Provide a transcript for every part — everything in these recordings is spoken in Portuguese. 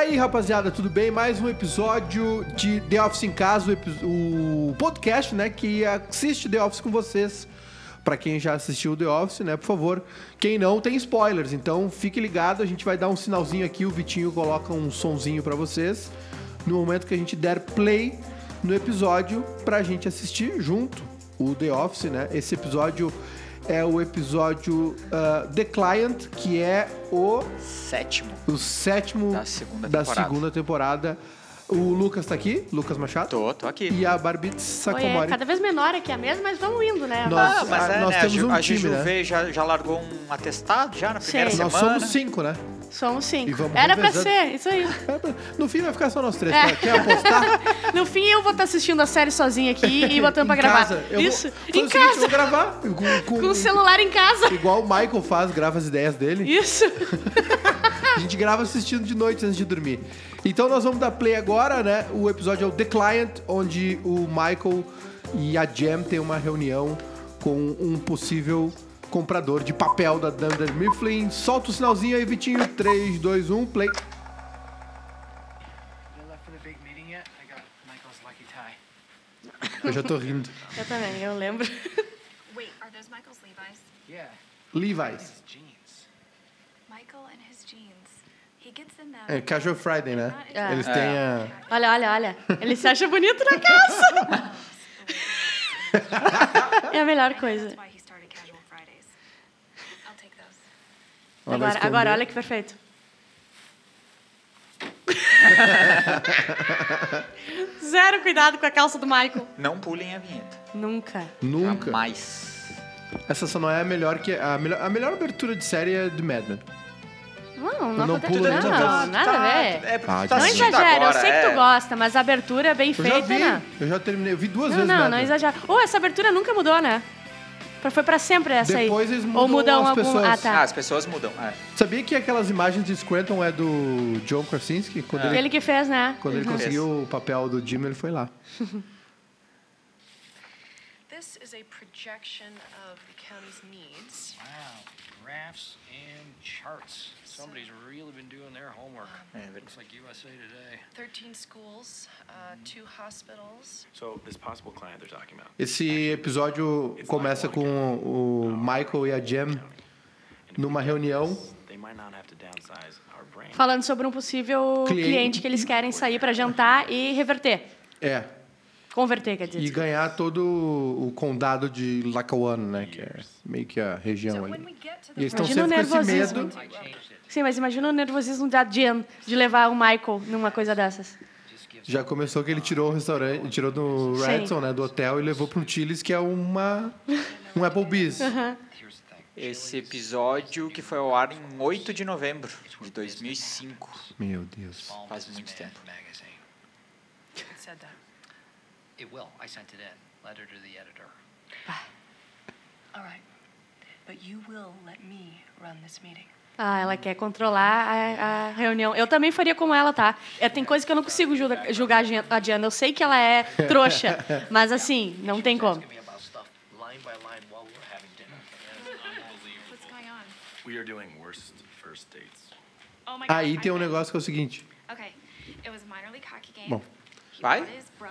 aí, rapaziada, tudo bem? Mais um episódio de The Office em Casa, o, podcast, né, que assiste The Office com vocês. Pra quem já assistiu The Office, né, por favor. Quem não, tem spoilers, então fique ligado, a gente vai dar um sinalzinho aqui, o Vitinho coloca um sonzinho pra vocês. No momento que a gente der play no episódio pra gente assistir junto o The Office, né? Esse episódio é o episódio ah, The Client, que é o Sétimo. o sétimo Da segunda da temporada. segunda temporada. O Lucas tá aqui, Lucas Machado. Tô, tô aqui. E a Barbit Oi, é Sacomori. cada vez menor aqui a mesa, mas vamos indo, né? Nós- Ah, mas a- é, nós né? a temos Ju- um a time, né? V já, já largou um atestado já na primeira Sim. Nós semana. somos cinco, né? Somos cinco. Era pra revezando. ser, isso aí. No fim vai ficar só nós três. É. Quer- Quer apostar? No fim, eu vou estar assistindo a série sozinha aqui e botando pra gravar. casa. Eu Isso, Vou, em o seguinte, eu casa, vou gravar com, com- com o celular em casa. igual o Michael faz, grava as ideias dele. Isso. A gente grava assistindo de noite antes de dormir. Então nós vamos dar play agora, né? O episódio é o The Client, onde o Michael e a Jam têm uma reunião com um possível comprador de papel da Dunder Mifflin. Solta o sinalzinho aí, Vitinho. 3, 2, 1, play. Eu já tô rindo. Eu também, eu lembro. Wait, are those Michael's Levi's? Yeah, Levi's. Michael and his jeans. He gets in them. É Casual Friday, né? É. Eles têm a... Olha, olha, olha. Ele se acha bonito na casa. É a melhor coisa. That's why he started Casual Fridays. I'll take those. Ela Agora, agora, olha que perfeito. Zero cuidado com a calça do Michael. Não pulem a vinheta. Nunca. Nunca. Mais. Essa só não é a melhor que... A melhor, a melhor abertura de série é do Mad Men. Não, não, Não pula não, nada. nada a ver. É porque Ah, tá Não exagera, eu sei que é. tu gosta, mas a abertura é bem Eu feita, já vi. né? Eu já terminei. Eu vi duas Não, vezes não, Mad não Men. exagera. Oh, essa abertura nunca mudou, né? Foi pra sempre essa Depois aí. eles Ou mudam mudam as algum. pessoas. Ah, Ah, tá. as pessoas mudam. É. Sabia que aquelas imagens de Scranton é do John Krasinski? Quando ele, Ele que fez, né? quando ele Uhum. conseguiu o papel do Jim, ele foi lá. This is a projection of the county's needs. Wow, graphs and charts. Somebody's really been doing their homework. É verdade. Looks like USA Today. 13 schools, uh, two hospitals. So this possible client they're talking about. Esse episódio começa com o Michael e a Jem numa reunião. Falando sobre um possível Cliente. cliente, que eles querem sair pra jantar e reverter. É. Converter, quer dizer. E ganhar todo o condado de Lackawanna, né? Que é meio que a região ali. E eles estão Imagina sempre com esse medo. Sim, mas imagina o nervosismo da Jen de levar o Michael numa coisa dessas. Já começou que ele tirou o restaurante, tirou do. Radisson, né? Do hotel e levou para um Chili's, que é uma um Applebee's. Thing. Esse episódio que foi ao ar em 8 de novembro de 2005. Meu Deus. Faz muito tempo. It will. I sent it in. Letter to the editor. All right. But you will let me run this meeting. Ah, ela quer controlar a, a reunião. Eu também faria como ela, tá? É, tem coisa que eu não consigo julga- julgar a Diana. Eu sei que ela é trouxa, mas assim, não tem como. Oh my Aí God, tem um negócio que é o seguinte. Okay, it was a minor league hockey game. Bom. Vai?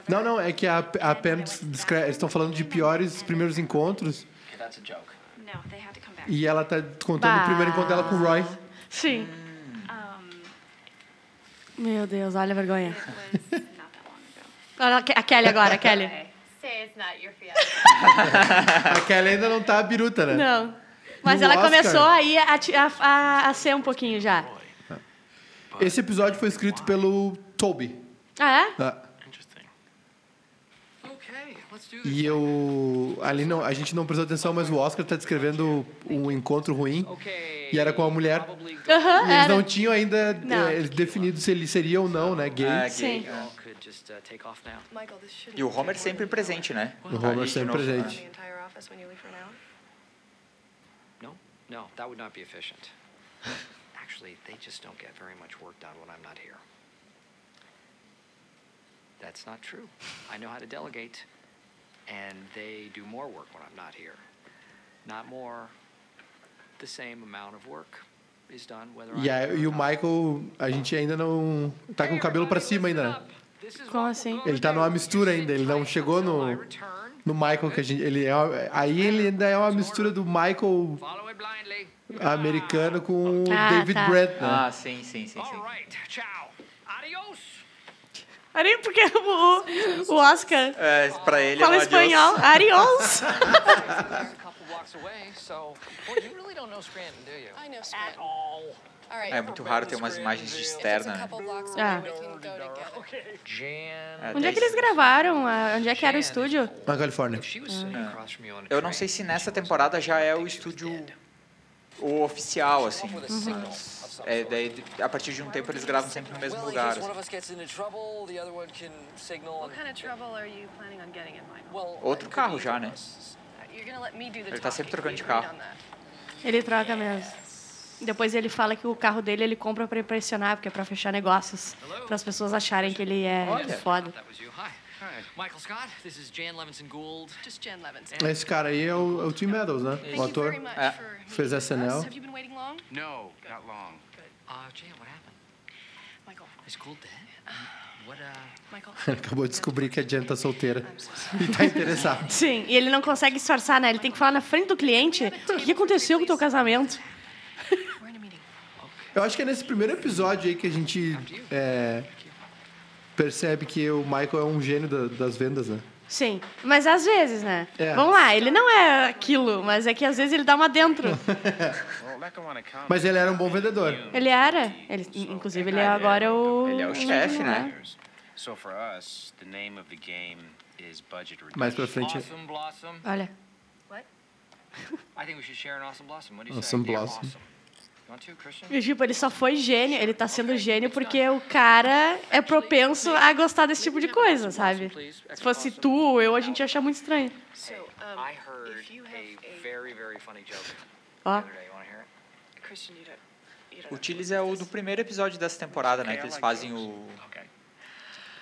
Não, não, é que a, a Pam descreve, eles estão falando de piores primeiros encontros e ela tá contando o primeiro encontro dela com o Roy. Sim. Meu Deus, olha a vergonha. a Ke- a Kelly agora, a Kelly. Say it's not your fiance. A Kelly ainda não tá biruta, né? Não. Mas No ela Oscar? começou aí a, a, a ser um pouquinho já. Esse episódio foi escrito pelo Toby. Ah, é? Ah, Interesting. Okay, let's do this. E eu. Ali não, a gente não prestou atenção, mas o Oscar tá descrevendo um encontro ruim. E era com a mulher. Go- Aham, E eles era. não tinham ainda Não. eh, definido se ele seria ou não, né? Gay. É, Sim. just uh, E o Homer sempre presente, né? O Homer sempre novo, presente. No, no, that would not be efficient. Actually, they just don't get very much work done when I'm not here. That's not true. I know how to delegate, and they do more work when I'm not here. Not more, the same amount of work. is done, whether E, here e o. Michael, a gente ainda não. tá com o cabelo pra cima ainda, né? Como assim? Ele tá numa mistura ainda, ele não chegou no, no Michael que a gente. Ele é, aí ele ainda é uma mistura do Michael americano com o Ah, David tá. Brent, né? Ah, sim, sim, sim, sim. All right, ciao. Adios. Ali, porque o, o Oscar É, pra ele fala é um espanhol. adiós. É muito raro ter umas imagens de externa. né? Ah. É, Onde é que eles gravaram? Ah, Onde é que era o estúdio? Na Califórnia. A Eu não sei se nessa temporada já é o estúdio o oficial, assim. of some É, daí, a partir de um tempo eles gravam sempre no mesmo lugar. assim. Outro carro já, né? Ele tá sempre trocando de carro. Ele troca mesmo. Depois ele fala que o carro dele ele compra pra impressionar, porque é pra fechar negócios. Para as pessoas acharem que ele é Olha. foda. Esse cara aí é o, é o Tim Meadows, né? O ator. É. Fez SNL. us. Have Uh, what happened? Michael. Is Gould dead? What, uh... Michael. Acabou de descobrir que a Jen tá solteira e tá interessado. Sim, e ele não consegue disfarçar, né? Ele tem que falar na frente do cliente o que aconteceu com o teu casamento. Eu acho que é nesse primeiro episódio aí que a gente é, percebe que o Michael é um gênio da- das vendas, né? Sim, mas às vezes, né? É. Vamos lá, ele não é aquilo, mas é que às vezes ele dá uma dentro. Mas ele era um bom vendedor. Ele era. Ele, inclusive, ele é agora o. Ele é o chefe, né? So for us, the name of the game is budget reduction. Mais pra frente. Awesome Blossom. Olha. I think we should share an Awesome Blossom. E, tipo, ele só foi gênio, ele tá sendo gênio porque o cara é propenso a gostar desse tipo de coisa, sabe? Se fosse tu ou eu, a gente ia achar muito estranho. So, I heard if you have a a very, very funny joke the Ó. O Tillis é o do primeiro episódio dessa temporada, né? Que eles fazem o, Okay.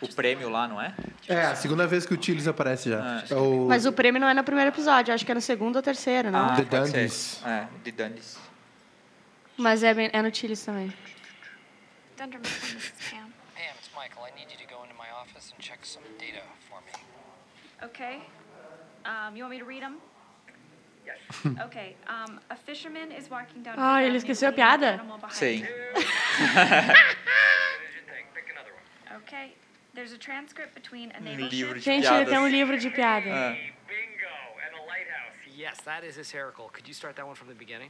o prêmio lá, não é? É, a segunda vez que o Tillis aparece já. É o Mas o prêmio não é no primeiro episódio, acho que é no segundo ou terceiro, não? The pode ser. Dundies. É, The Dundies. Mas é, bem- é no Chili's também. Pam, it's Michael. I need you to go into my office and check some data for me. Okay. Um, you want me to read them? Okay. Um, a fisherman is walking down. Ah, ele esqueceu a piada? Sim. Okay. There's a transcript between a Um naval livro ship. de Gente, ele tem um livro de piada. Ah. Bingo and a lighthouse. Yes, that is hysterical. Could you start that one from the beginning?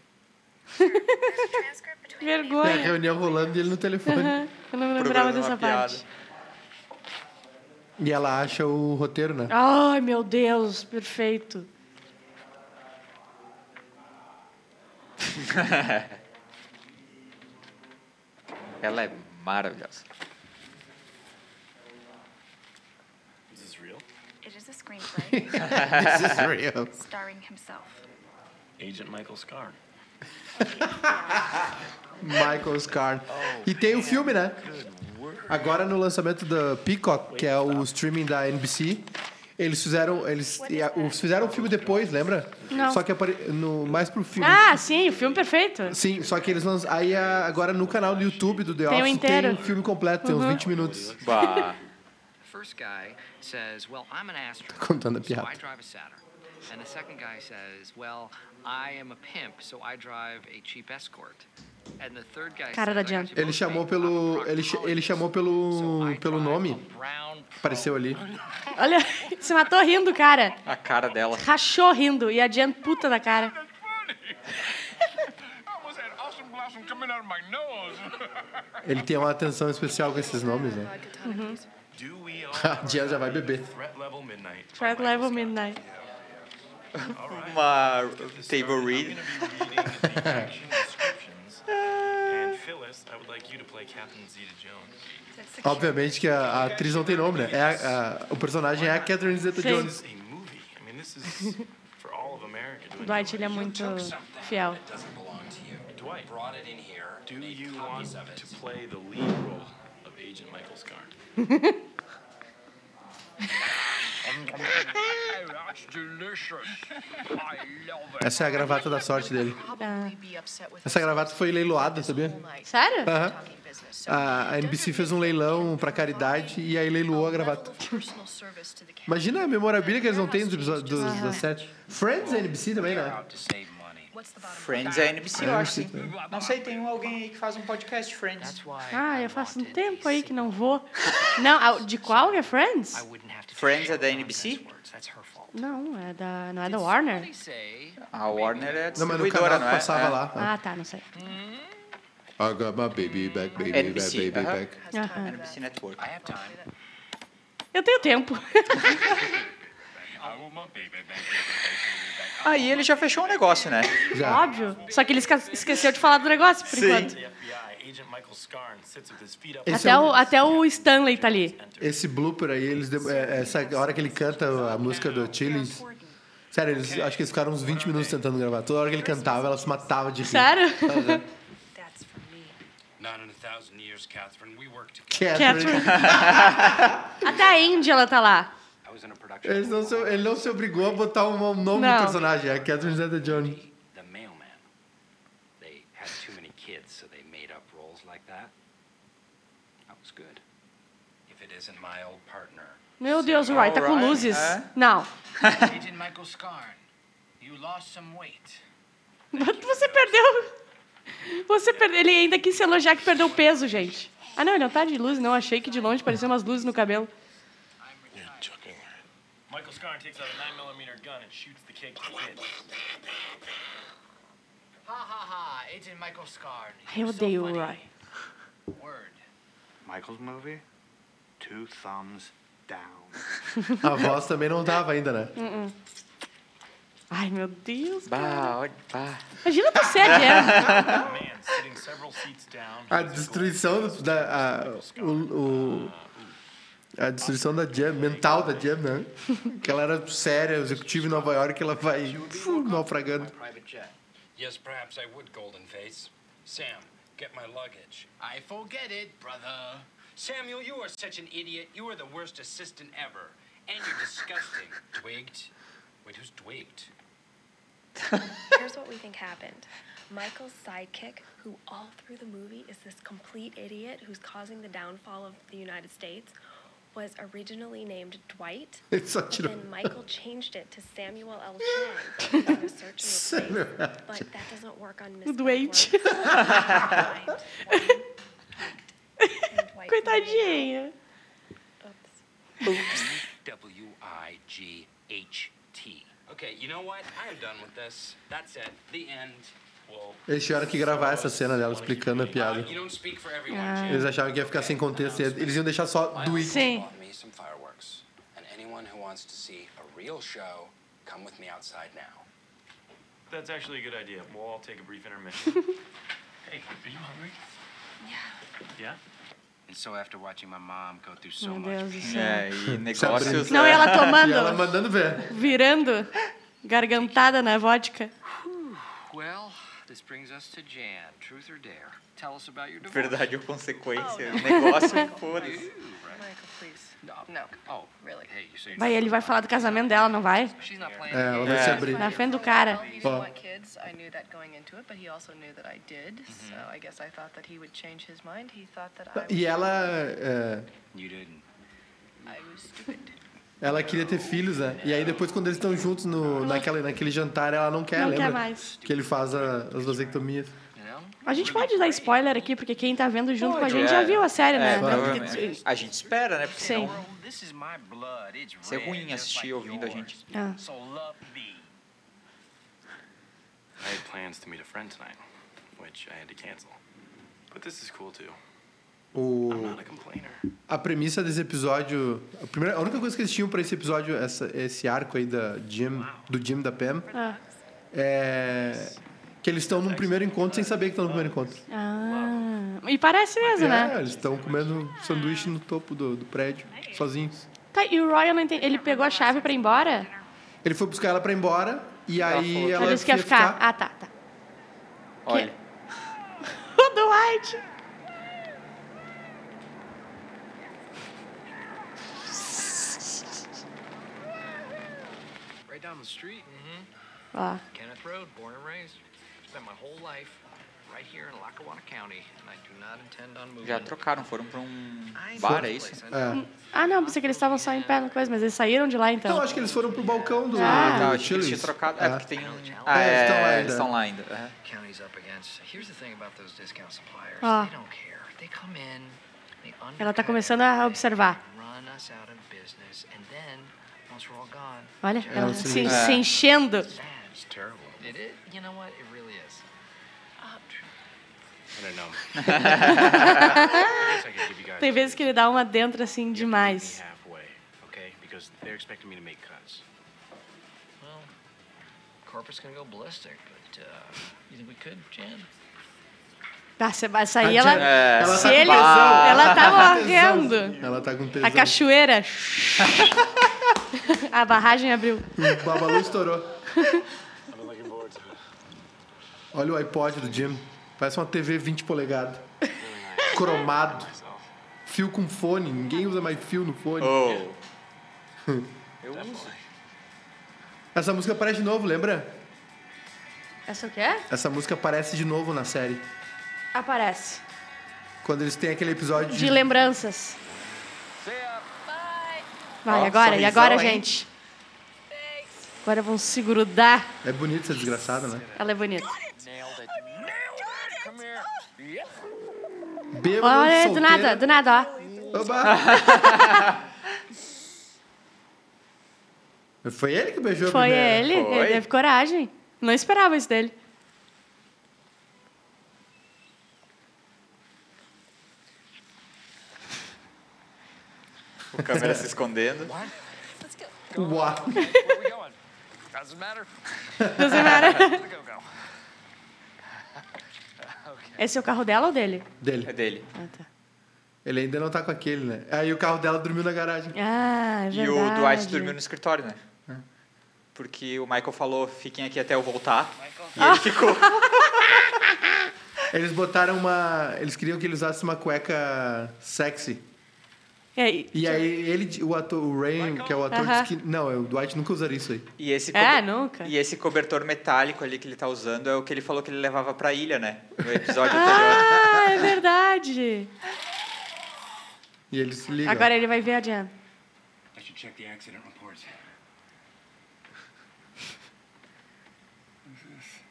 There's a transcript between a naval Tem a Vergonha. reunião rolando e ele no telefone. Aham, Eu não me lembrava dessa piada. parte. E ela acha o roteiro, né? Ai, meu Deus, perfeito. Ela é maravilhosa. Is this real? It is a screenplay This is real. starring himself. Agent Michael Scar. Michael Scar. E tem o filme, né? Agora no lançamento da Peacock, que é o streaming da NBC, eles fizeram. Eles fizeram o filme depois, lembra? Não. Só que apare, no, mais pro filme. Ah, sim, o filme perfeito. Sim, só que eles lançam. Aí agora no canal do YouTube do The Tem Office tem o filme completo, tem uns Uhum. 20 minutos. Bah. The first guy says, Well, I'm an astronaut. Contando a piada. And the second guy says, Well, I am a pimp, so I drive a cheap escort. And the third guy Cara da says, "I got Jan. Ele chamou pelo. Ele, ele chamou pelo, pelo nome. Apareceu ali. Olha, se matou rindo, cara. A cara dela. Rachou rindo. E a Jen puta da cara. Ele tem uma atenção especial com esses nomes, né? We A Jen já vai beber. threat level midnight? Uma table read. Obviamente que a, a atriz não tem nome, né? É a- a- o personagem é a Catherine Sim. Zeta-Jones. It's a movie. I mean, this is for all of America to O Dwight, ele é muito fiel. Dwight, Brought it in here. do made you want copies of it. to play the lead role of Agent Michael? Essa é a gravata da sorte dele. Ah. Be upset with Essa gravata foi leiloada, sabia? Sério? Aham. A, NBC fez um leilão pra caridade e aí leiloou a gravata. personal service to the cat. Imagina a memorabilia que eles não têm dos episódios dos, da série. Friends NBC também, né? Friends é NBC, eu acho. Sim. Não sei, tem um alguém aí que faz um podcast Friends. Ah, eu faço um tempo aí que não vou. Não, ah, de qual é Friends? Friends é da NBC? Não, é da, não é da Warner? A Warner é Não, mas no distribuidora, canal não é? passava É. lá. Ah, tá, não sei. I got my baby back, baby back, NBC, baby aham. back. Aham. NBC Network. Eu tenho tempo. Aí ele já fechou um negócio, né? Já. Óbvio. Só que ele esca- esqueceu de falar do negócio, por Sim. enquanto. Esse Até é um- o, até o Stanley tá ali. Esse blooper aí, eles, dem- é, essa hora que ele canta a música do Chili's. Sério, eles, acho que eles ficaram uns 20 minutos tentando gravar. Toda hora que ele cantava, ela se matava de rir. Sério? That's for me. Not in a thousand years, Catherine. We work together. Catherine. Catherine. Até a Indy ela tá lá. Eles não se, ele não se obrigou a botar um nome Não. do personagem. É a Catherine Zeta-Jones. The mailman. They had too many kids, so they made up roles like that. That was good. If it isn't my old partner. Meu Deus, o Roy tá com luzes. é. Não. Agent Michael Scarn, you lost some weight. Você perdeu. Você perdeu. Ele ainda quis se elogiar que perdeu peso, gente. Ah, não, ele não tá de luz, não. Achei que de longe parecia umas luzes no cabelo. Michael Scarn takes out a 9mm gun and shoots the cake to kids. Ha ha ha, Agent Michael Scarn. Eu odeio o. Roy. Word. Michael's movie? Two thumbs down. A voz também não tava ainda, né? Ai, meu Deus. Bah, olha, bah. Imagina tu ser a. A destruição da. A, o, o- a destruição da Jam, mental da Jam, né? Que ela era séria, executiva em Nova York, ela vai fu, naufragando. Private jet. Yes, perhaps I would, Golden Face. Sam, get my luggage. I forget it, brother. Samuel, you are such an idiot. You are the worst assistant ever. And you're disgusting. Twigged? Wait, who's twigged? Here's what we think happened. Michael's sidekick, who all through the movie is this complete idiot who's causing the downfall of the United States, was originally named Dwight. Ele só But tirou. then Michael changed it to Samuel L. Chang using a search and Samuel But that doesn't work on Miss Dwight. Network. And Dwight Coitadinha. Oops. W I G H T. Okay, you know what? I am done with this. That's it. The end. Eles tiveram que gravar essa cena dela explicando a piada. Ah. Eles achavam que ia ficar sem contexto. Eles iam deixar só do it. Sim. bought me some fireworks. And anyone who wants to see a real show, come with me outside now. That's actually a good idea. We'll all take a brief intermission. hey, are you hungry? Yeah. Yeah? And so after watching my mom go through so Meu much Deus do pain, céu. É, e negócios. Não, e ela E ela tomando, mandando ver. virando, gargantada na vodka. Well, this brings us to Jan. Truth or dare? Tell us about your divorce. Verdade ou consequência. Negócio, foda-se. Michael, please. No. No. Oh, Really. hey, you say Vai, ele vai falar do casamento dela, não vai? She's not playing. É, ela vai se É. abrir. Na frente do cara. Was, E ela. é, ela queria ter filhos, né? E aí depois, quando eles estão juntos no, naquela, naquele jantar, ela não quer, Não lembra? quer mais. Que ele faz a- as vasectomias. A gente pode dar spoiler aqui, porque quem tá vendo junto com a gente É. já viu a série, né? É, porque- A gente espera, né? Porque Sim. senão ser red, ruim assistir ouvindo a gente. Ah. I had plans to meet a friend tonight, which I had to cancel. But this is cool too. O, I'm not a complainer. a premissa desse episódio. A, primeira, a única coisa que eles tinham pra esse episódio, essa, esse arco aí da Jim, do Jim da Pam, Ah. é. Que eles estão num primeiro encontro sem saber que estão no primeiro encontro. Ah, e parece mesmo, né? É, eles estão comendo sanduíche no topo do, do prédio, sozinhos. Tá, e o Roy, entendi. Ele pegou a chave pra ir embora? Ele foi buscar ela pra ir embora e Ela aí ela Ela disse que ia ficar. Ah, tá, tá. Olha. O Dwight! down the street. Mm-hmm. Ó. Kenneth Road, born and raised. Spent my whole life right here in Lackawanna County, and I do not intend on moving. Já trocaram, foram pra um I bar, know é isso? É. Ah, não, pensei que eles estavam só em pé no coisa, mas eles saíram de lá então. Não, acho que eles foram pro balcão do, Ah. do Não, acho que eles Chili's. tinham trocado. É, porque tem um. É, Ah, eles estão lá é, ainda. eles estão lá ainda. é. County's up against. Here's the thing about those discount suppliers. Ah. They don't care. They come in, Ela tá undercut começando a observar. run us out of business, and then Olha, ela se se, liga. se enchendo. Tem vezes que ele dá uma dentro assim demais. halfway, okay? Because they're expecting me to make cuts. well, corporate's gonna go ballistic, but uh, you think we could, Jan? Ah, você vai sair, A ela. É, ela Se tá com ele, ela tá morrendo. Ela tá com tesão. A cachoeira. A barragem abriu. O Babalu estourou. Olha o iPod do Jim. Parece uma TV 20 polegadas. Cromado. Fio com fone. Ninguém usa mais fio no fone. Oh. Eu uso. Essa música aparece de novo, lembra? Essa o quê? Essa música aparece de novo na série. Aparece. Quando eles têm aquele episódio De lembranças. Vai, agora, e agora, hein? gente? Agora vão se grudar. É bonito essa desgraçada, né? Ela é bonita. Bêbado, Olha, do nada, do nada, ó. Oba! Foi ele que beijou a Foi ele, Foi? ele teve coragem. Não esperava isso dele. O câmera se escondendo. Uau. Where are we going? Doesn't matter. Doesn't matter. Esse é o carro dela ou dele? É Dele. dele. Ah, tá. Ele ainda não tá com aquele, né? Aí o carro dela dormiu na garagem. Ah, é E verdade. o Dwight dormiu no escritório, né? Porque o Michael falou, fiquem aqui até eu voltar. E ele ficou. Eles botaram uma. Eles queriam que ele usasse uma cueca sexy. E aí? E aí ele, o ator, o Rain, que é o ator, Aham. disse que. Não, o Dwight nunca usaria isso aí. E esse, É, nunca. e esse cobertor metálico ali que ele tá usando é o que ele falou que ele levava pra ilha, né? No episódio anterior. Ah, é verdade. E ele se liga. Agora ele vai ver a Jan. I should check the accident reports. Who's this?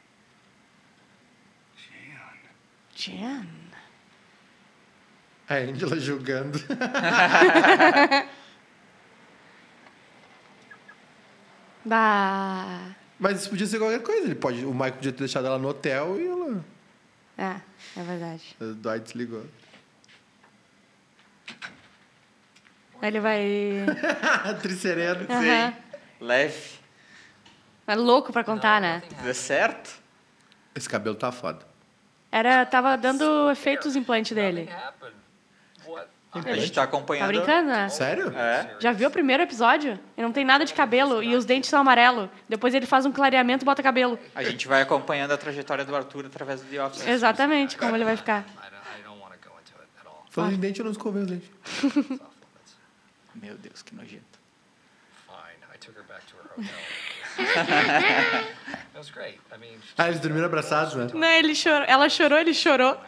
Jan. Jan. A Angela julgando. Bah. Mas isso podia ser qualquer coisa. Ele pode, o Michael podia ter deixado ela no hotel e ela. É, é verdade. O Dwight se ligou. Aí ele vai. Tricereno. Aham. Leve. É louco pra contar, né? Deu certo? Esse cabelo tá foda. Era, tava dando efeitos implante dele. A gente tá acompanhando. Tá brincando, né? Sério? É. Já viu o primeiro episódio? Ele não tem nada de cabelo e os dentes são amarelo. Depois ele faz um clareamento e bota cabelo. A gente vai acompanhando a trajetória do Arthur através do The Office. Exatamente como ele vai ficar. I don't, I don't want to go into it at all. Falando de dente, eu não escovei os dentes. Meu Deus, que nojento. Ah, eles dormiram abraçados, né? Não, ele chorou. Ela chorou, ele chorou.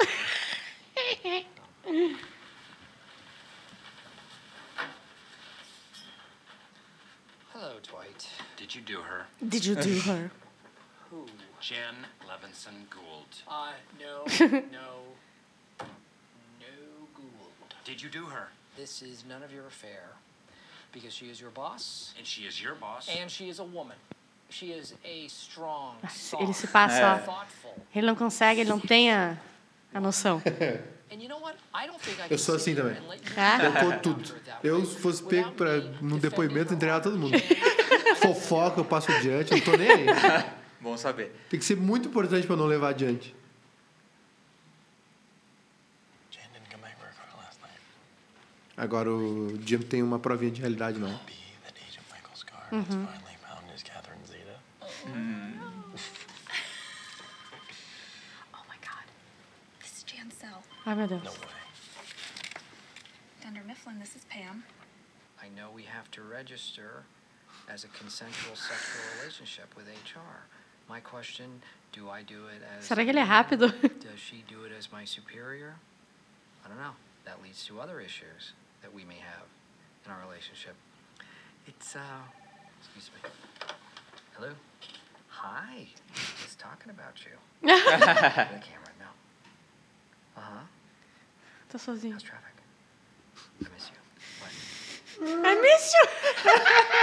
hello, Dwight. Did you do her? Did you do her? Jen Levinson Gould. Uh, no, no, no Gould. Did you do her? This is none of your affair. Because she is your boss, And she is your boss? and she is a woman. She is a strong, Ele se passa. Ele não consegue, ele não tem a, a noção. Eu sou assim também. É? Eu conto tudo. Eu, se fosse pego pra, no depoimento, entregar todo mundo. Fofoca, eu passo adiante, eu não tô nem aí. Bom saber. Tem que ser muito importante pra não levar adiante. Jan didn't come back for her car last night. Agora o Jim tem uma provinha de realidade, não. Catherine Zeta. Oh my god. This is Jan Cell. Ai, meu Deus. No way. Dunder Mifflin, this is Pam. I know we have to register, as a consensual sexual relationship with HR. My question, do I do it as Será que ele é rápido? Does she do it as my superior? I don't know. That leads to other issues that we may have in our relationship. It's uh excuse me. Hello? Hi. Just talking about you. the camera, no. Uh-huh. Tô sozinho. How's traffic? I miss you. What? I miss you!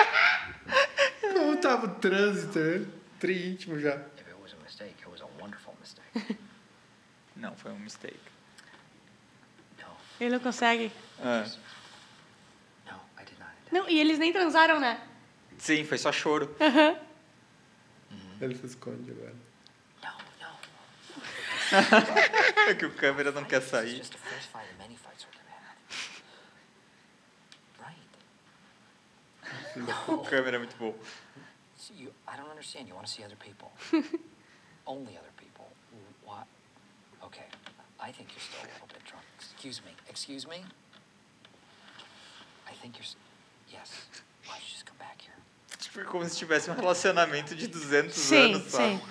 Tava o trânsito, né? Tri íntimo já. If it was a mistake, it was a wonderful mistake. Não, foi um mistake. Ele não consegue. Ah, did not. Não, e eles nem transaram, né? sim, foi só choro. Aham. Ele se esconde agora. No, no. É que o câmera não quer sair. O câmera é muito bom. You, I don't understand. You want to see other people? Only other people. What? Okay. I think you're still a little bit drunk. Excuse me. Excuse me. I think you're. Yes. Why don't you just come back here? Tipo, é como se tivesse um relacionamento de 200 Sim, anos, sabe? sim.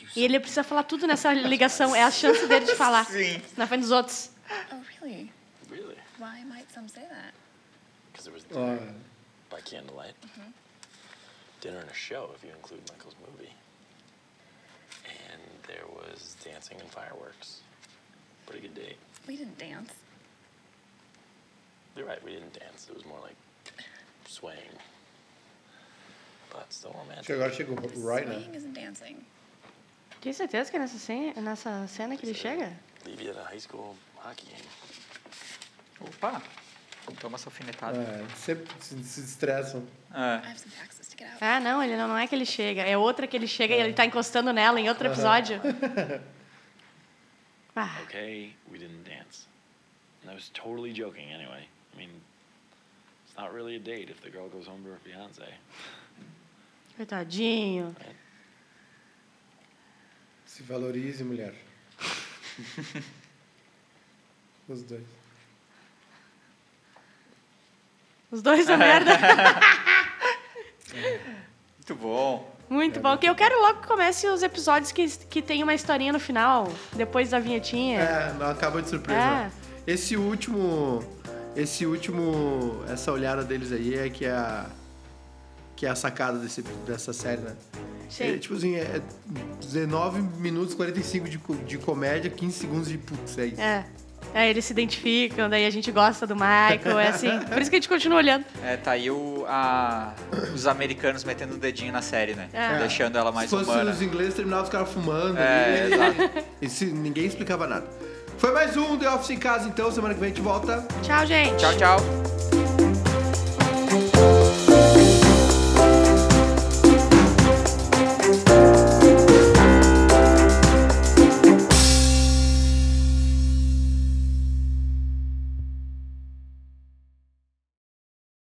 You. E ele precisa falar tudo nessa ligação. É a chance dele de falar. Sim. Na frente dos outros. Oh, really? Really? Why might some say that? Because there was dinner by candlelight, dinner and a show if you include Michael's movie, and there was dancing and fireworks. Pretty good date. We didn't dance. You're right, we didn't dance. It was more like swaying. But still acho que romantic. agora chegou right now. Swaying isn't dancing. Tem certeza que é nessa cena, nessa cena que ele chega? Leave you at a high school hockey game. Opa! Toma essa alfinetada. Ah, é, sempre se, se estressam. Ah. I É. have some taxes out. Ah, não, ele não, não é que ele chega. É outra que ele chega e ele tá encostando nela em outro episódio. Ah, Okay, we didn't dance. And I was totally joking anyway. I mean, it's not really a date if the girl goes home to her fiance. coitadinho. Se valorize, mulher. Os dois. Os dois são merda. Muito bom. Muito bom. Que eu quero logo que comece os episódios que, que tem uma historinha no final, depois da vinhetinha. É, não acaba de surpresa. É. Esse último. Esse último. Essa olhada deles aí é que é a. Que é a sacada desse, dessa série, né? Sim. É, tipo assim, é 19 minutos 45 de, de comédia, 15 segundos de putz, é isso. É. É, eles se identificam, daí a gente gosta do Michael, é assim. Por isso que a gente continua olhando. É, tá aí o, a, os americanos metendo o dedinho na série, né? É. Deixando ela mais Se fosse humana. os ingleses, terminavam os caras fumando. É, ali, exato. e se, ninguém explicava nada. Foi mais um The Office em Casa, então. Semana que vem a gente volta. Tchau, gente. Tchau, tchau.